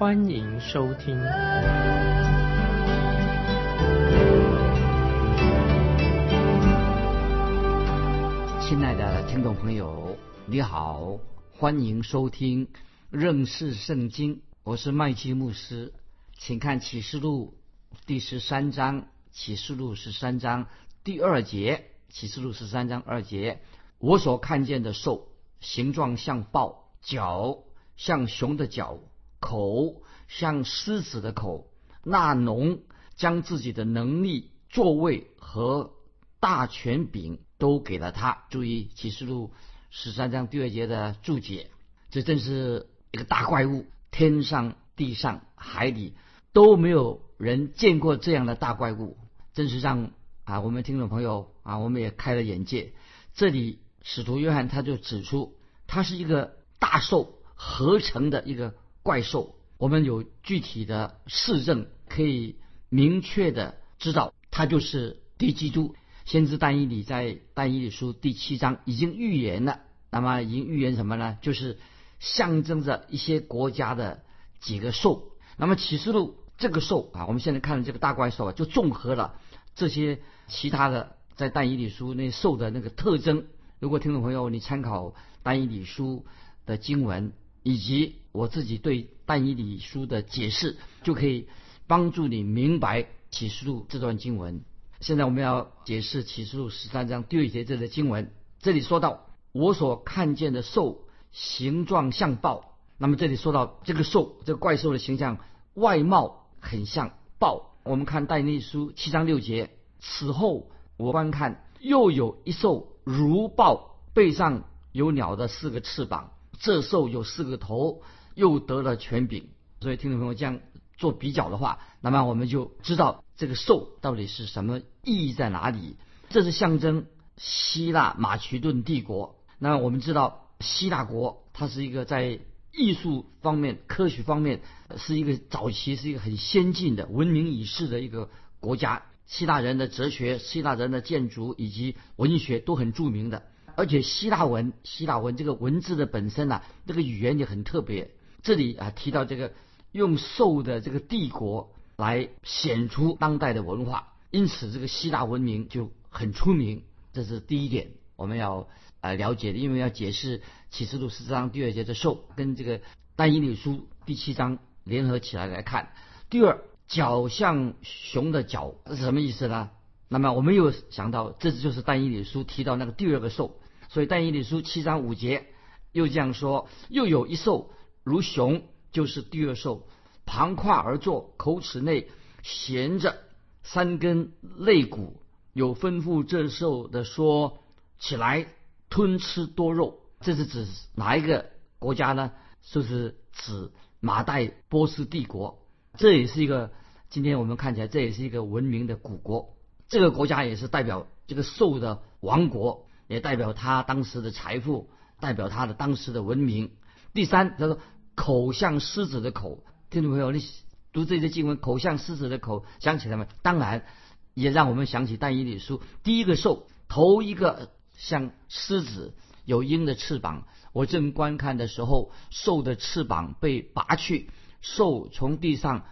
欢迎收听。亲爱的听众朋友，你好，欢迎收听认识圣经，我是麦基牧师，请看启示录第十三章，启示录十三章第二节。启示录十三章二节，我所看见的兽，形状像豹，脚像熊的脚，口像狮子的口。那农将自己的能力、座位和大权柄都给了他。注意启示录十三章第二节的注解，这真是一个大怪物，天上、地上、海里都没有人见过这样的大怪物，真是让。啊，我们听众朋友啊，我们也开了眼界。这里使徒约翰他就指出，他是一个大兽合成的一个怪兽。我们有具体的事证，可以明确的知道，它就是敌基督。先知但以理在但以理书第七章已经预言了。那么已经预言什么呢？就是象征着一些国家的几个兽。那么启示录这个兽啊，我们现在看的这个大怪兽啊，就综合了这些。其他的在但以理书那兽的那个特征，如果听众朋友你参考但以理书的经文，以及我自己对但以理书的解释，就可以帮助你明白启示录这段经文。现在我们要解释启示录十三章第二节这的经文，这里说到我所看见的兽形状像豹，那么这里说到这个兽这个怪兽的形象外貌很像豹。我们看但以理书七章六节。此后，我观看，又有一兽如豹，背上有鸟的四个翅膀。这兽有四个头，又得了权柄。所以，听众朋友这样做比较的话，那么我们就知道这个兽到底是什么意义在哪里。这是象征希腊马其顿帝国。那我们知道，希腊国它是一个在艺术方面、科学方面是一个早期是一个很先进的、闻名已世的一个国家。希腊人的哲学、希腊人的建筑以及文学都很著名的，而且希腊文、希腊文这个文字的本身呢，这个语言也很特别。这里啊提到这个用兽的这个帝国来显出当代的文化，因此这个希腊文明就很出名。这是第一点我们要呃了解的，因为要解释启示录十章第二节的兽跟这个但以理书第七章联合起来来看。第二。脚像熊的脚是什么意思呢？那么我们又想到，这就是但以理书提到那个第二个兽。所以但以理书七章五节又这样说：又有一兽如熊，就是第二兽，旁跨而坐，口齿内衔着三根肋骨，有吩咐这兽的说：起来吞吃多肉。这是指哪一个国家呢？就是指马代波斯帝国。这也是一个。今天我们看起来，这也是一个文明的古国。这个国家也是代表这个兽的王国，也代表他当时的财富，代表他的当时的文明。第三，他说口像狮子的口，听众朋友，你读这些经文，口像狮子的口，想起来吗？当然，也让我们想起但以理书第一个兽，头一个像狮子，有鹰的翅膀。我正观看的时候，兽的翅膀被拔去，兽从地上。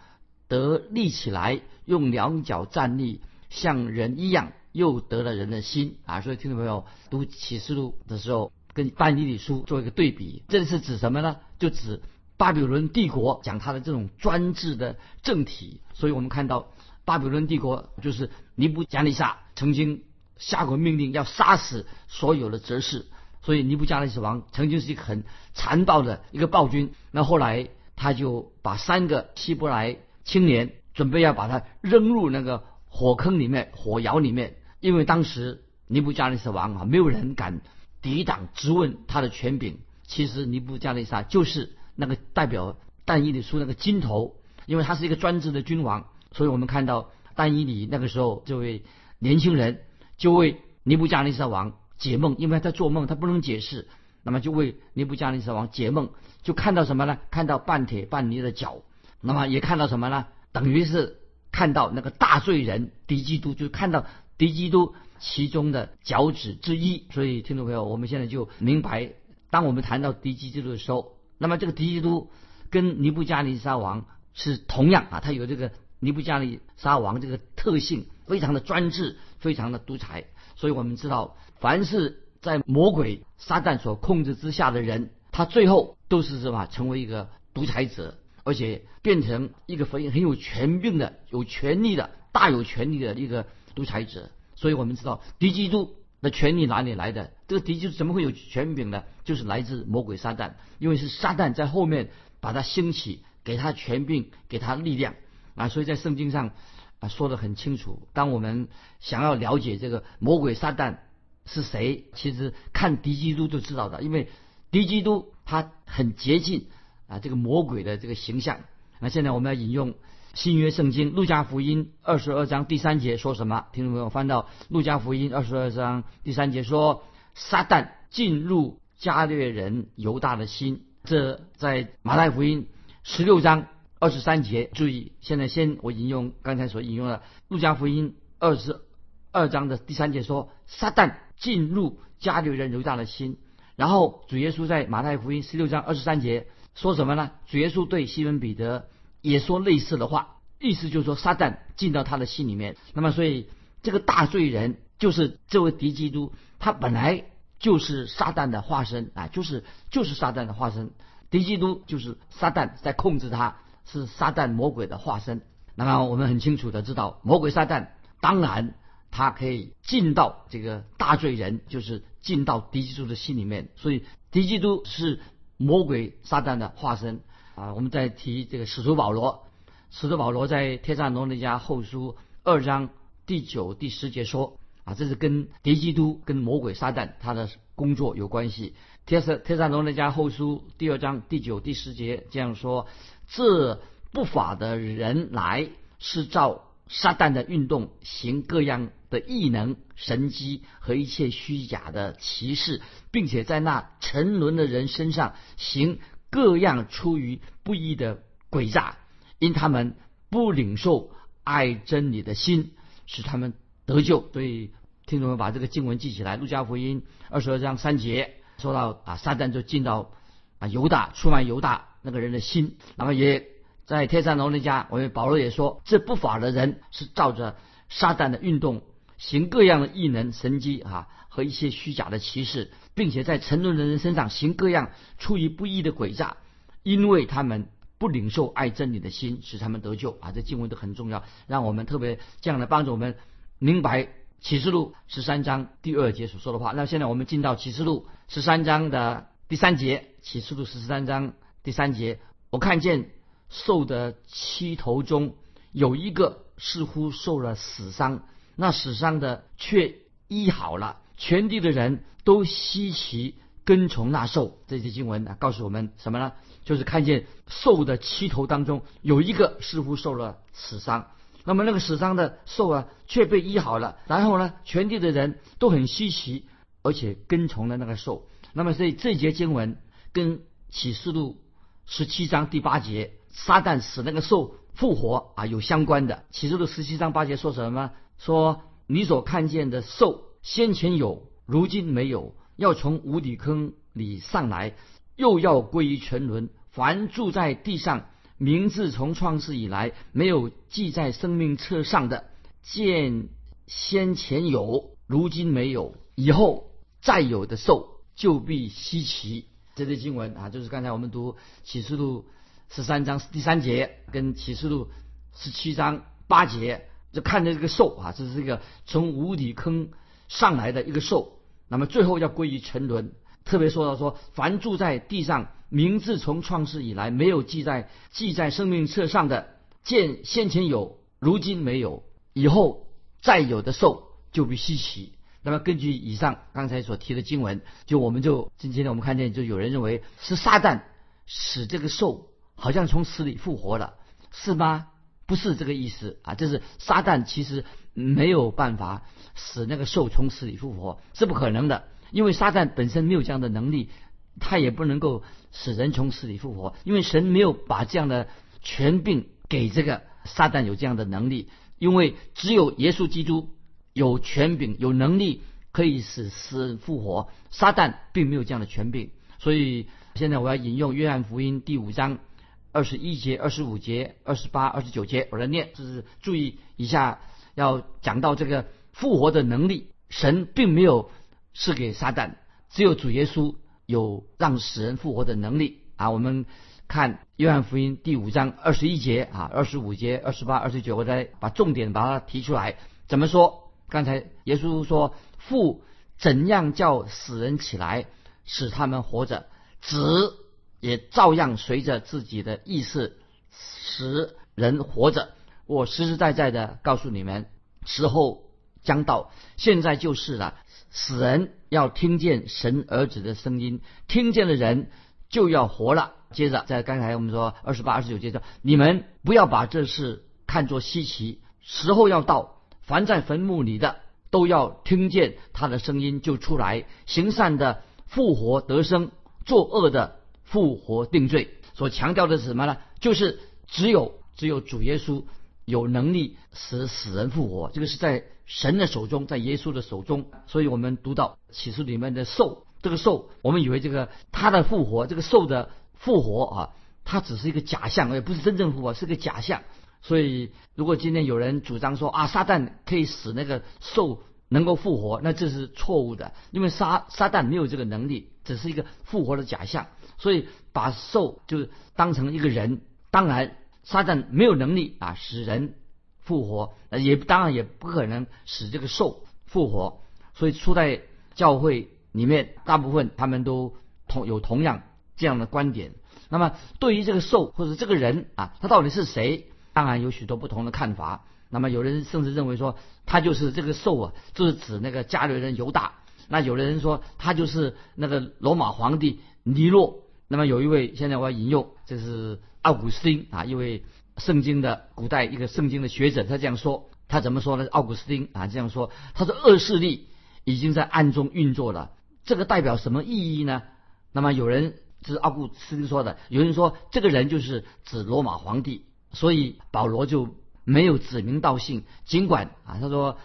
得立起来，用两脚站立，像人一样，又得了人的心啊！所以听众朋友读启示录的时候，跟但以理书做一个对比，这是指什么呢？就指巴比伦帝国讲他的这种专制的政体。所以我们看到巴比伦帝国就是尼布加利撒曾经下过命令要杀死所有的哲士，所以尼布加利撒王曾经是一个很残暴的一个暴君。那后来他就把三个希伯来。青年准备要把他扔入那个火坑里面、火窑里面，因为当时尼布加利撒王啊，没有人敢抵挡质问他的权柄。其实尼布加利撒就是那个代表但以理书那个金头，因为他是一个专制的君王，所以我们看到但以理那个时候这位年轻人就为尼布加尼撒王解梦，因为他做梦他不能解释，那么就为尼布加尼撒王解梦，就看到什么呢？看到半铁半泥的脚，那么也看到什么呢？等于是看到那个大罪人敌基督，就看到敌基督其中的脚趾之一。所以听众朋友，我们现在就明白，当我们谈到敌基督的时候，那么这个敌基督跟尼布加尼撒王是同样啊，他有这个尼布加尼撒王这个特性，非常的专制，非常的独裁。所以我们知道，凡是在魔鬼撒旦所控制之下的人，他最后都是什么？成为一个独裁者。而且变成一个很很有权柄的、有权力的、大有权力的一个独裁者。所以我们知道敌基督的权力哪里来的？这个敌基督怎么会有权柄呢？就是来自魔鬼撒旦，因为是撒旦在后面把他兴起，给他权柄，给他力量啊。所以在圣经上啊说的很清楚。当我们想要了解这个魔鬼撒旦是谁，其实看敌基督就知道的，因为敌基督他很接近。啊，这个魔鬼的这个形象。那现在我们要引用新约圣经路加福音二十二章第三节说什么？听众朋友翻到路加福音二十二章第三节说：“撒旦进入加略人犹大的心。”这在马太福音十六章二十三节。注意，现在先我引用刚才所引用的路加福音二十二章的第三节说：“撒旦进入加略人犹大的心。”然后主耶稣在马太福音十六章二十三节。说什么呢？主耶稣对西门彼得也说类似的话，意思就是说撒旦进到他的心里面。那么，所以这个大罪人就是这位敌基督，他本来就是撒旦的化身啊，就是就是撒旦的化身。敌基督就是撒旦在控制他，是撒旦魔鬼的化身。那么我们很清楚的知道，魔鬼撒旦当然他可以进到这个大罪人，就是进到敌基督的心里面。所以敌基督是。魔鬼撒旦的化身啊！我们再提这个使徒保罗，使徒保罗在《帖撒罗尼迦后书》二章第九、第十节说啊，这是跟敌基督、跟魔鬼撒旦他的工作有关系。《帖撒帖撒罗尼迦后书》第二章第九、第十节这样说：这不法的人来是照撒旦的运动行各样的异能、神机和一切虚假的歧视，并且在那沉沦的人身上行各样出于不义的诡诈，因他们不领受爱真理的心，使他们得救。所以听众们把这个经文记起来，《路加福音》二十二章三节说到啊，撒旦就进到啊犹大出卖犹大那个人的心，那么也。在天山罗那家，我们保罗也说，这不法的人是照着撒旦的运动，行各样的异能、神迹啊，和一些虚假的歧视，并且在沉沦的人身上行各样出于不义的诡诈，因为他们不领受爱真理的心，使他们得救啊。这经文都很重要，让我们特别这样的帮助我们明白启示录十三章第二节所说的话。那现在我们进到启示录十三章的第三节，启示录十三章第三节，我看见。兽的七头中有一个似乎受了死伤，那死伤的却医好了。全地的人都稀奇跟从那兽。这些经文啊，告诉我们什么呢？就是看见兽的七头当中有一个似乎受了死伤，那么那个死伤的兽啊却被医好了。然后呢，全地的人都很稀奇，而且跟从了那个兽。那么所以这节经文跟启示录十七章第八节。撒旦使那个兽复活啊，有相关的。启示录十七章八节说什么？说你所看见的兽先前有，如今没有，要从无底坑里上来，又要归于全轮。凡住在地上，名字从创世以来没有记在生命册上的，见先前有，如今没有，以后再有的兽就必稀奇。这些经文啊，就是刚才我们读启示录。十三章第三节跟启示录十七章八节，就看着这个兽啊，这是一个从无底坑上来的一个兽，那么最后要归于沉沦。特别说到说，凡住在地上，名字从创世以来没有记在记在生命册上的，见先前有，如今没有，以后再有的兽就必稀奇。那么根据以上刚才所提的经文，就我们就今天我们看见，就有人认为是撒旦使这个兽。好像从死里复活了，是吗？不是这个意思啊，就是撒旦其实没有办法使那个兽从死里复活，是不可能的，因为撒旦本身没有这样的能力，他也不能够使人从死里复活，因为神没有把这样的权柄给这个撒旦有这样的能力，因为只有耶稣基督有权柄、有能力可以使死人复活，撒旦并没有这样的权柄，所以现在我要引用约翰福音第五章。二十一节、二十五节、二十八、二十九节，我来念，就是注意一下，要讲到这个复活的能力，神并没有赐给撒旦，只有主耶稣有让死人复活的能力啊。我们看约翰福音第五章二十一节啊、二十五节、二十八、二十九，我再把重点把它提出来。怎么说？刚才耶稣说父怎样叫死人起来，使他们活着，子。也照样随着自己的意识使人活着。我实实在在的告诉你们，时候将到，现在就是了。死人要听见神儿子的声音，听见的人就要活了。接着，在刚才我们说二十八、二十九节说，你们不要把这事看作稀奇。时候要到，凡在坟墓里的都要听见他的声音就出来，行善的复活得生，作恶的。复活定罪所强调的是什么呢？就是只有只有主耶稣有能力使死人复活，这个是在神的手中，在耶稣的手中。所以我们读到启示里面的兽，这个兽，我们以为这个他的复活，这个兽的复活啊，它只是一个假象，也不是真正复活，是个假象。所以如果今天有人主张说啊，撒旦可以使那个兽能够复活，那这是错误的，因为撒撒旦没有这个能力，只是一个复活的假象。所以把兽就当成一个人，当然撒旦没有能力啊使人复活，也当然也不可能使这个兽复活。所以初代教会里面大部分他们都同有同样这样的观点。那么对于这个兽或者这个人啊，他到底是谁？当然有许多不同的看法。那么有人甚至认为说他就是这个兽啊，就是指那个加略人犹大。那有的人说他就是那个罗马皇帝尼洛。那么有一位，现在我要引用，这是奥古斯丁啊，一位圣经的古代一个圣经的学者，他这样说，他怎么说呢？奥古斯丁啊这样说，他说恶势力已经在暗中运作了，这个代表什么意义呢？那么有人是奥古斯丁说的，有人说这个人就是指罗马皇帝，所以保罗就没有指名道姓，尽管啊他说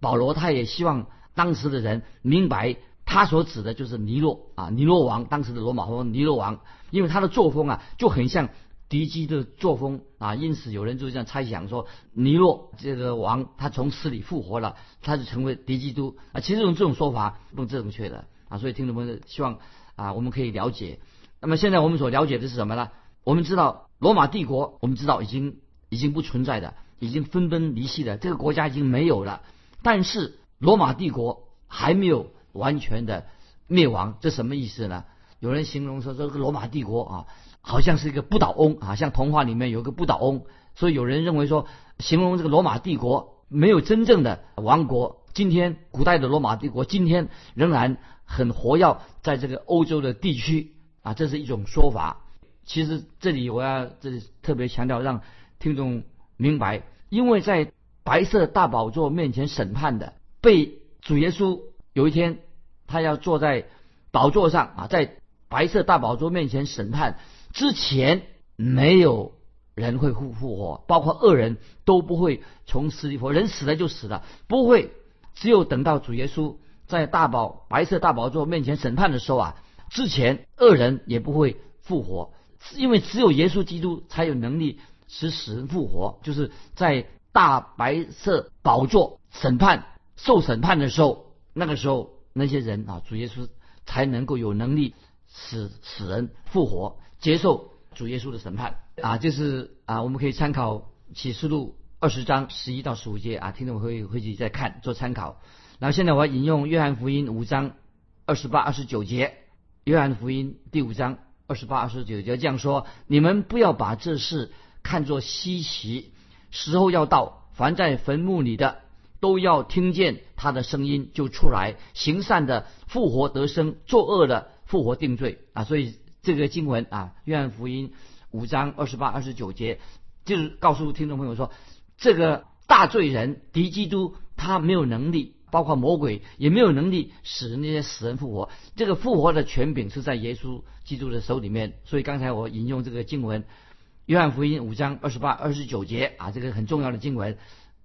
保罗他也希望当时的人明白。他所指的就是尼洛啊，尼洛王当时的罗马皇尼洛王，因为他的作风啊就很像敌基的作风啊，因此有人就这样猜想说，尼洛这个王他从死里复活了，他就成为敌基督啊。其实用这种说法不正确的啊，所以听众朋友希望啊我们可以了解。那么现在我们所了解的是什么呢？我们知道罗马帝国，我们知道已经已经不存在的，已经分崩离析了，这个国家已经没有了。但是罗马帝国还没有。完全的灭亡，这什么意思呢？有人形容说，这个罗马帝国啊，好像是一个不倒翁啊，像童话里面有个不倒翁。所以有人认为说，形容这个罗马帝国没有真正的王国。今天古代的罗马帝国今天仍然很活跃在这个欧洲的地区啊，这是一种说法。其实这里我要这里特别强调，让听众明白，因为在白色大宝座面前审判的，被主耶稣。有一天，他要坐在宝座上啊，在白色大宝座面前审判之前，没有人会复复活，包括恶人都不会从死里复活。人死了就死了，不会。只有等到主耶稣在大宝白色大宝座面前审判的时候啊，之前恶人也不会复活，因为只有耶稣基督才有能力使死人复活。就是在大白色宝座审判受审判的时候。那个时候，那些人啊，主耶稣才能够有能力使死人复活，接受主耶稣的审判啊。就是啊，我们可以参考启示录二十章十一到十五节啊，听众会回去再看做参考。然后现在我要引用约翰福音五章二十八、二十九节。约翰福音第五章二十八、二十九节这样说：你们不要把这事看作稀奇，时候要到，凡在坟墓里的。都要听见他的声音就出来，行善的复活得生，作恶的复活定罪啊！所以这个经文啊，约翰福音五章二十八、二十九节，就是告诉听众朋友说，这个大罪人敌基督，他没有能力，包括魔鬼也没有能力使那些死人复活。这个复活的权柄是在耶稣基督的手里面。所以刚才我引用这个经文，《约翰福音》五章二十八、二十九节啊，这个很重要的经文，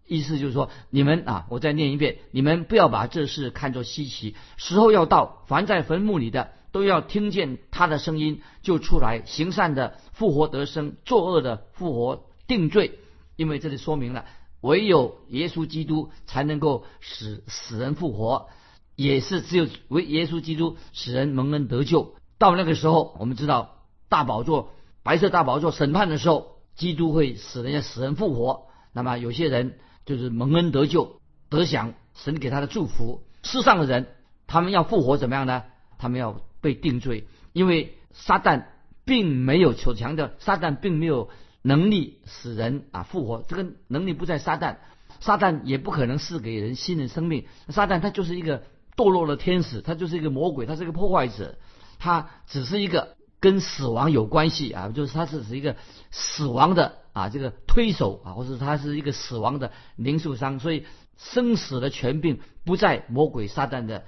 意思就是说，你们啊，我再念一遍，你们不要把这事看作稀奇，时候要到，凡在坟墓里的。都要听见他的声音就出来，行善的复活得生，作恶的复活定罪。因为这里说明了，唯有耶稣基督才能够使死人复活，也是只有为耶稣基督使人蒙恩得救。到那个时候，我们知道大宝座、白色大宝座审判的时候，基督会使人家死人复活。那么有些人就是蒙恩得救，得享神给他的祝福。世上的人，他们要复活怎么样呢？他们要。被定罪，因为撒旦并没有所强调，撒旦并没有能力使人啊复活，这个能力不在撒旦，撒旦也不可能赐给人新的生命。撒旦他就是一个堕落的天使，他就是一个魔鬼，他是一个破坏者，他只是一个跟死亡有关系啊，就是他只是一个死亡的啊这个推手啊，或者他是一个死亡的零售商，所以生死的权柄不在魔鬼撒旦的。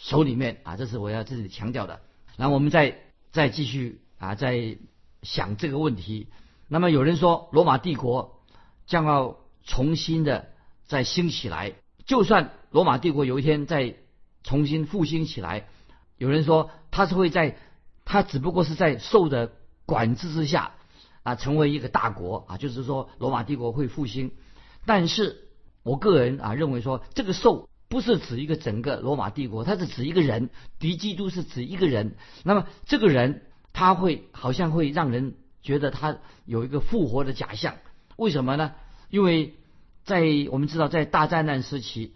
手里面啊，这是我要这里强调的。然后我们再再继续啊，再想这个问题。那么有人说，罗马帝国将要重新的再兴起来。就算罗马帝国有一天再重新复兴起来，有人说他是会在，他只不过是在受的管制之下啊，成为一个大国啊，就是说罗马帝国会复兴。但是我个人啊认为说，这个受。不是指一个整个罗马帝国，它是指一个人。敌基督是指一个人。那么这个人他会好像会让人觉得他有一个复活的假象。为什么呢？因为在我们知道，在大灾难时期，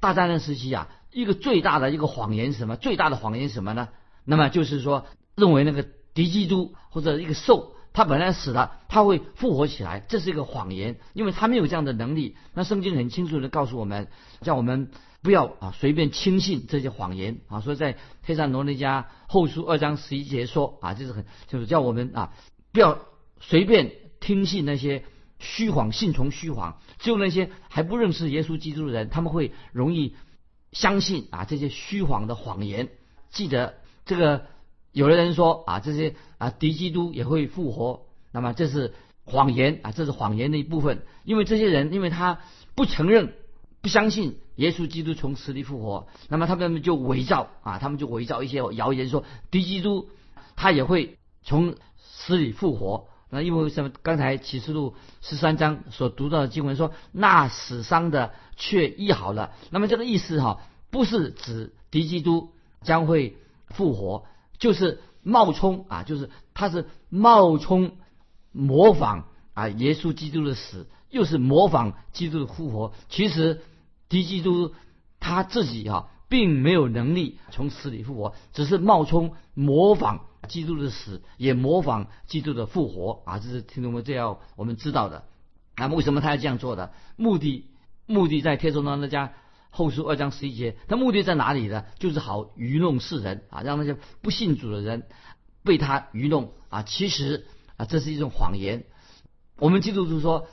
大灾难时期啊，一个最大的一个谎言是什么？最大的谎言是什么呢？那么就是说，认为那个敌基督或者一个兽。他本来死了，他会复活起来，这是一个谎言，因为他没有这样的能力。那圣经很清楚的告诉我们，叫我们不要啊随便轻信这些谎言啊。所以在黑山罗尼迦后书二章十一节说啊，就是很就是叫我们啊不要随便听信那些虚谎，信从虚谎。只有那些还不认识耶稣基督的人，他们会容易相信啊这些虚谎的谎言。记得这个。有的人说啊，这些啊敌基督也会复活，那么这是谎言啊，这是谎言的一部分。因为这些人，因为他不承认、不相信耶稣基督从死里复活，那么他们就伪造啊，他们就伪造一些谣言，说敌基督他也会从死里复活。那因为什么？刚才启示录十三章所读到的经文说，那死伤的却医好了。那么这个意思哈，不是指敌基督将会复活。就是冒充啊，就是他是冒充模仿啊，耶稣基督的死，又是模仿基督的复活。其实敌基督他自己啊，并没有能力从死里复活，只是冒充模仿基督的死，也模仿基督的复活啊。这是听众们这要我们知道的。那么为什么他要这样做的？目的目的在天主教那家。后书二章十一节，他目的在哪里呢？就是好愚弄世人啊，让那些不信主的人被他愚弄啊。其实啊，这是一种谎言。我们基督徒说，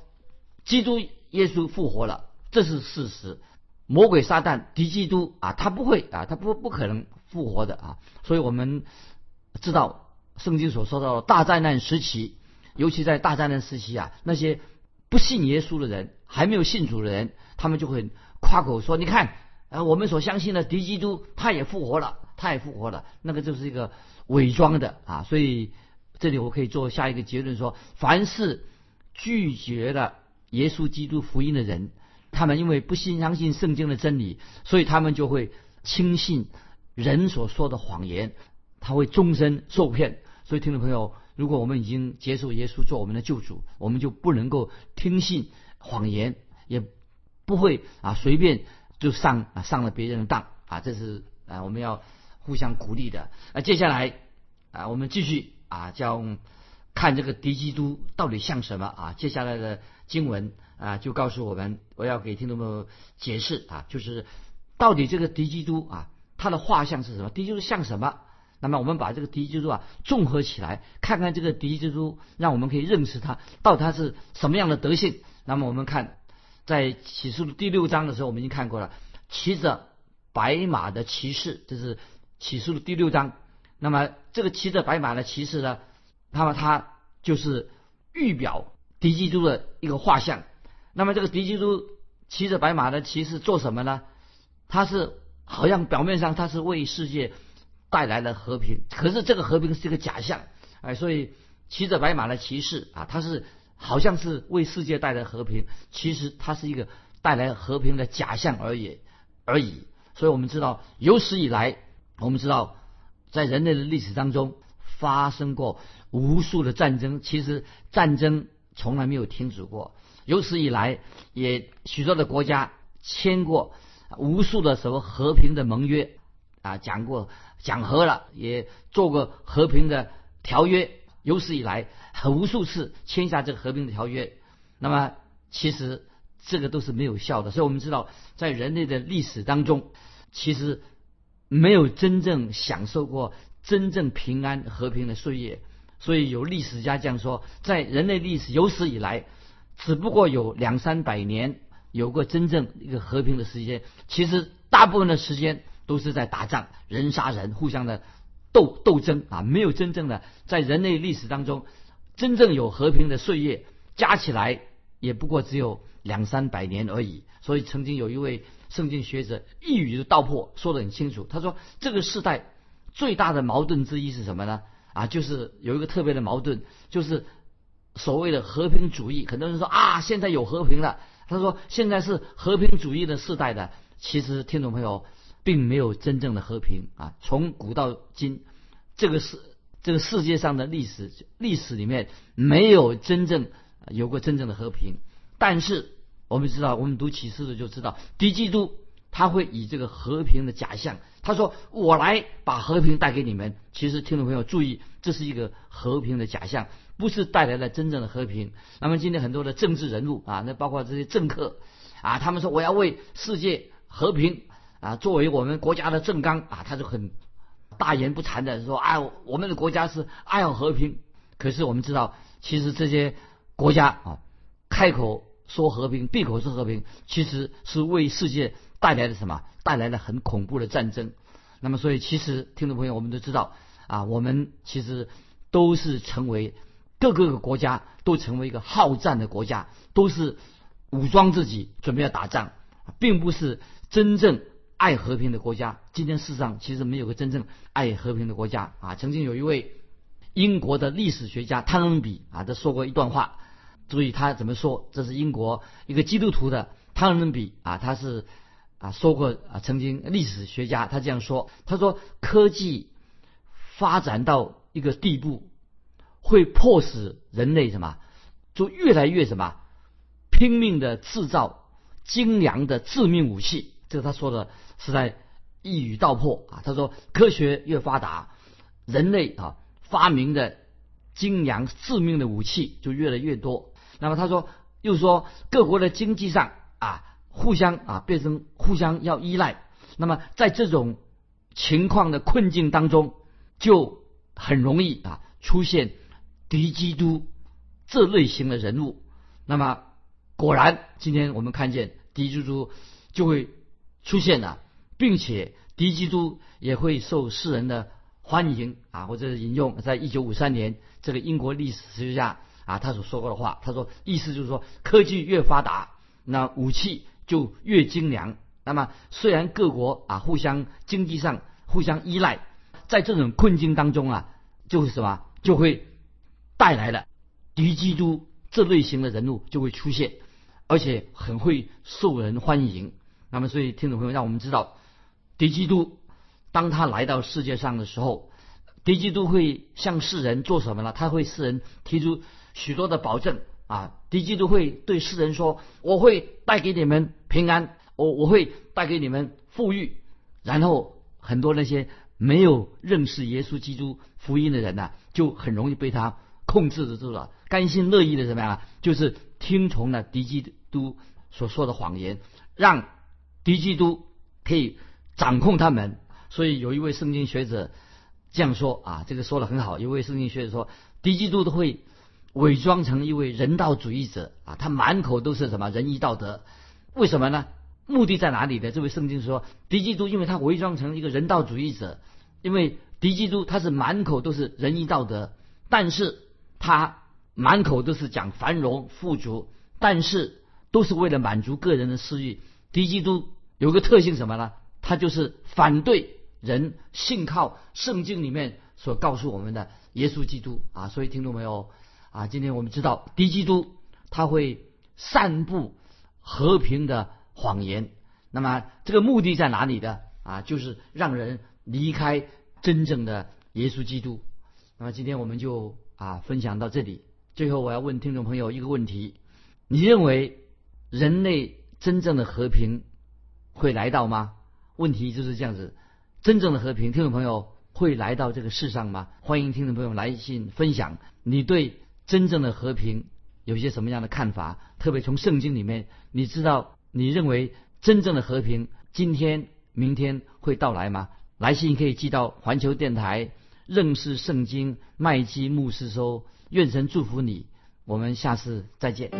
基督耶稣复活了，这是事实。魔鬼撒旦敌基督啊，他不会啊，他不不可能复活的啊。所以我们知道圣经所说到的大灾难时期，尤其在大灾难时期啊，那些不信耶稣的人，还没有信主的人，他们就会。夸口说：“你看，呃，我们所相信的敌基督，他也复活了，他也复活了。那个就是一个伪装的啊。所以这里我可以做下一个结论：说，凡是拒绝了耶稣基督福音的人，他们因为不信相信圣经的真理，所以他们就会轻信人所说的谎言，他会终身受骗。所以，听众朋友，如果我们已经接受耶稣做我们的救主，我们就不能够听信谎言，也。”不会啊，随便就上啊上了别人的当啊，这是啊我们要互相鼓励的。那接下来啊，我们继续啊，将看这个敌基督到底像什么啊？接下来的经文啊，就告诉我们，我要给听众朋友解释啊，就是到底这个敌基督啊，他的画像是什么？敌基督像什么？那么我们把这个敌基督啊综合起来，看看这个敌基督，让我们可以认识他，到底他是什么样的德性。那么我们看，在启示录第六章的时候，我们已经看过了，骑着白马的骑士，这是启示录第六章。那么这个骑着白马的骑士呢，那么他就是预表敌基督的一个画像。那么这个敌基督骑着白马的骑士做什么呢？他是好像表面上他是为世界。带来了和平，可是这个和平是一个假象，哎，所以骑着白马的骑士啊，他是好像是为世界带来和平，其实它是一个带来和平的假象而已而已。所以我们知道，有史以来，我们知道，在人类的历史当中发生过无数的战争，其实战争从来没有停止过。有史以来，也许多的国家签过无数的什么和平的盟约啊，讲过。讲和了，也做过和平的条约，有史以来很无数次签下这个和平的条约。那么其实这个都是没有效的，所以我们知道，在人类的历史当中，其实没有真正享受过真正平安和平的岁月。所以有历史家这样说，在人类历史有史以来，只不过有两三百年有过真正一个和平的时间。其实大部分的时间。都是在打仗，人杀人，互相的斗斗争啊！没有真正的在人类历史当中真正有和平的岁月，加起来也不过只有两三百年而已。所以曾经有一位圣经学者一语就道破，说得很清楚。他说，这个时代最大的矛盾之一是什么呢？啊，就是有一个特别的矛盾，就是所谓的和平主义。很多人说啊，现在有和平了。他说，现在是和平主义的时代的。其实，听众朋友。并没有真正的和平啊！从古到今，这个世这个世界上的历史历史里面没有真正有过真正的和平。但是我们知道，我们读启示的就知道，敌基督他会以这个和平的假象，他说：“我来把和平带给你们。”其实听众朋友注意，这是一个和平的假象，不是带来了真正的和平。那么今天很多的政治人物啊，那包括这些政客啊，他们说我要为世界和平。啊，作为我们国家的正纲啊，他就很大言不惭的说：“啊，我们的国家是爱好和平。”可是我们知道，其实这些国家啊，开口说和平，闭口说和平，其实是为世界带来了什么？带来了很恐怖的战争。那么，所以其实听众朋友，我们都知道啊，我们其实都是成为各个国家都成为一个好战的国家，都是武装自己准备要打仗，并不是真正。爱和平的国家，今天世上其实没有个真正爱和平的国家啊！曾经有一位英国的历史学家汤恩比啊，他说过一段话，注意他怎么说？这是英国一个基督徒的汤恩比啊，他是啊说过啊，曾经历史学家他这样说，他说科技发展到一个地步，会迫使人类什么，就越来越什么，拼命的制造精良的致命武器。这他说的。是在一语道破啊！他说，科学越发达，人类啊发明的精良致命的武器就越来越多。那么他说，又说各国的经济上啊互相啊变成互相要依赖。那么在这种情况的困境当中，就很容易啊出现敌基督这类型的人物。那么果然，今天我们看见敌基督就会出现了。并且敌基督也会受世人的欢迎啊！或者引用在一九五三年这个英国历史学家啊他所说过的话，他说意思就是说科技越发达，那武器就越精良。那么虽然各国啊互相经济上互相依赖，在这种困境当中啊，就是什么就会带来了敌基督这类型的人物就会出现，而且很会受人欢迎。那么所以听众朋友，让我们知道。敌基督，当他来到世界上的时候，敌基督会向世人做什么呢？他会世人提出许多的保证啊！敌基督会对世人说：“我会带给你们平安，我我会带给你们富裕。”然后很多那些没有认识耶稣基督福音的人呢，就很容易被他控制住了，甘心乐意的怎么样啊？就是听从了敌基督所说的谎言，让敌基督可以。掌控他们，所以有一位圣经学者这样说啊，这个说的很好。有位圣经学者说，敌基督都会伪装成一位人道主义者啊，他满口都是什么仁义道德？为什么呢？目的在哪里呢？这位圣经说，敌基督因为他伪装成一个人道主义者，因为敌基督他是满口都是仁义道德，但是他满口都是讲繁荣富足，但是都是为了满足个人的私欲。敌基督有个特性什么呢？他就是反对人信靠圣经里面所告诉我们的耶稣基督啊。所以听众没有啊，今天我们知道敌基督他会散布和平的。谎言，那么这个目的在哪里的啊？就是让人离开真正的耶稣基督。那么今天我们就啊分享到这里。最后我要问听众朋友一个问题：你认为人类真正的和平会来到吗？问题就是这样子，真正的和平，听众朋友会来到这个世上吗？欢迎听众朋友来信分享你对真正的和平有些什么样的看法？特别从圣经里面，你知道。你认为真正的和平今天、明天会到来吗？来信可以寄到环球电台认识圣经麦基牧师收。愿神祝福你，我们下次再见。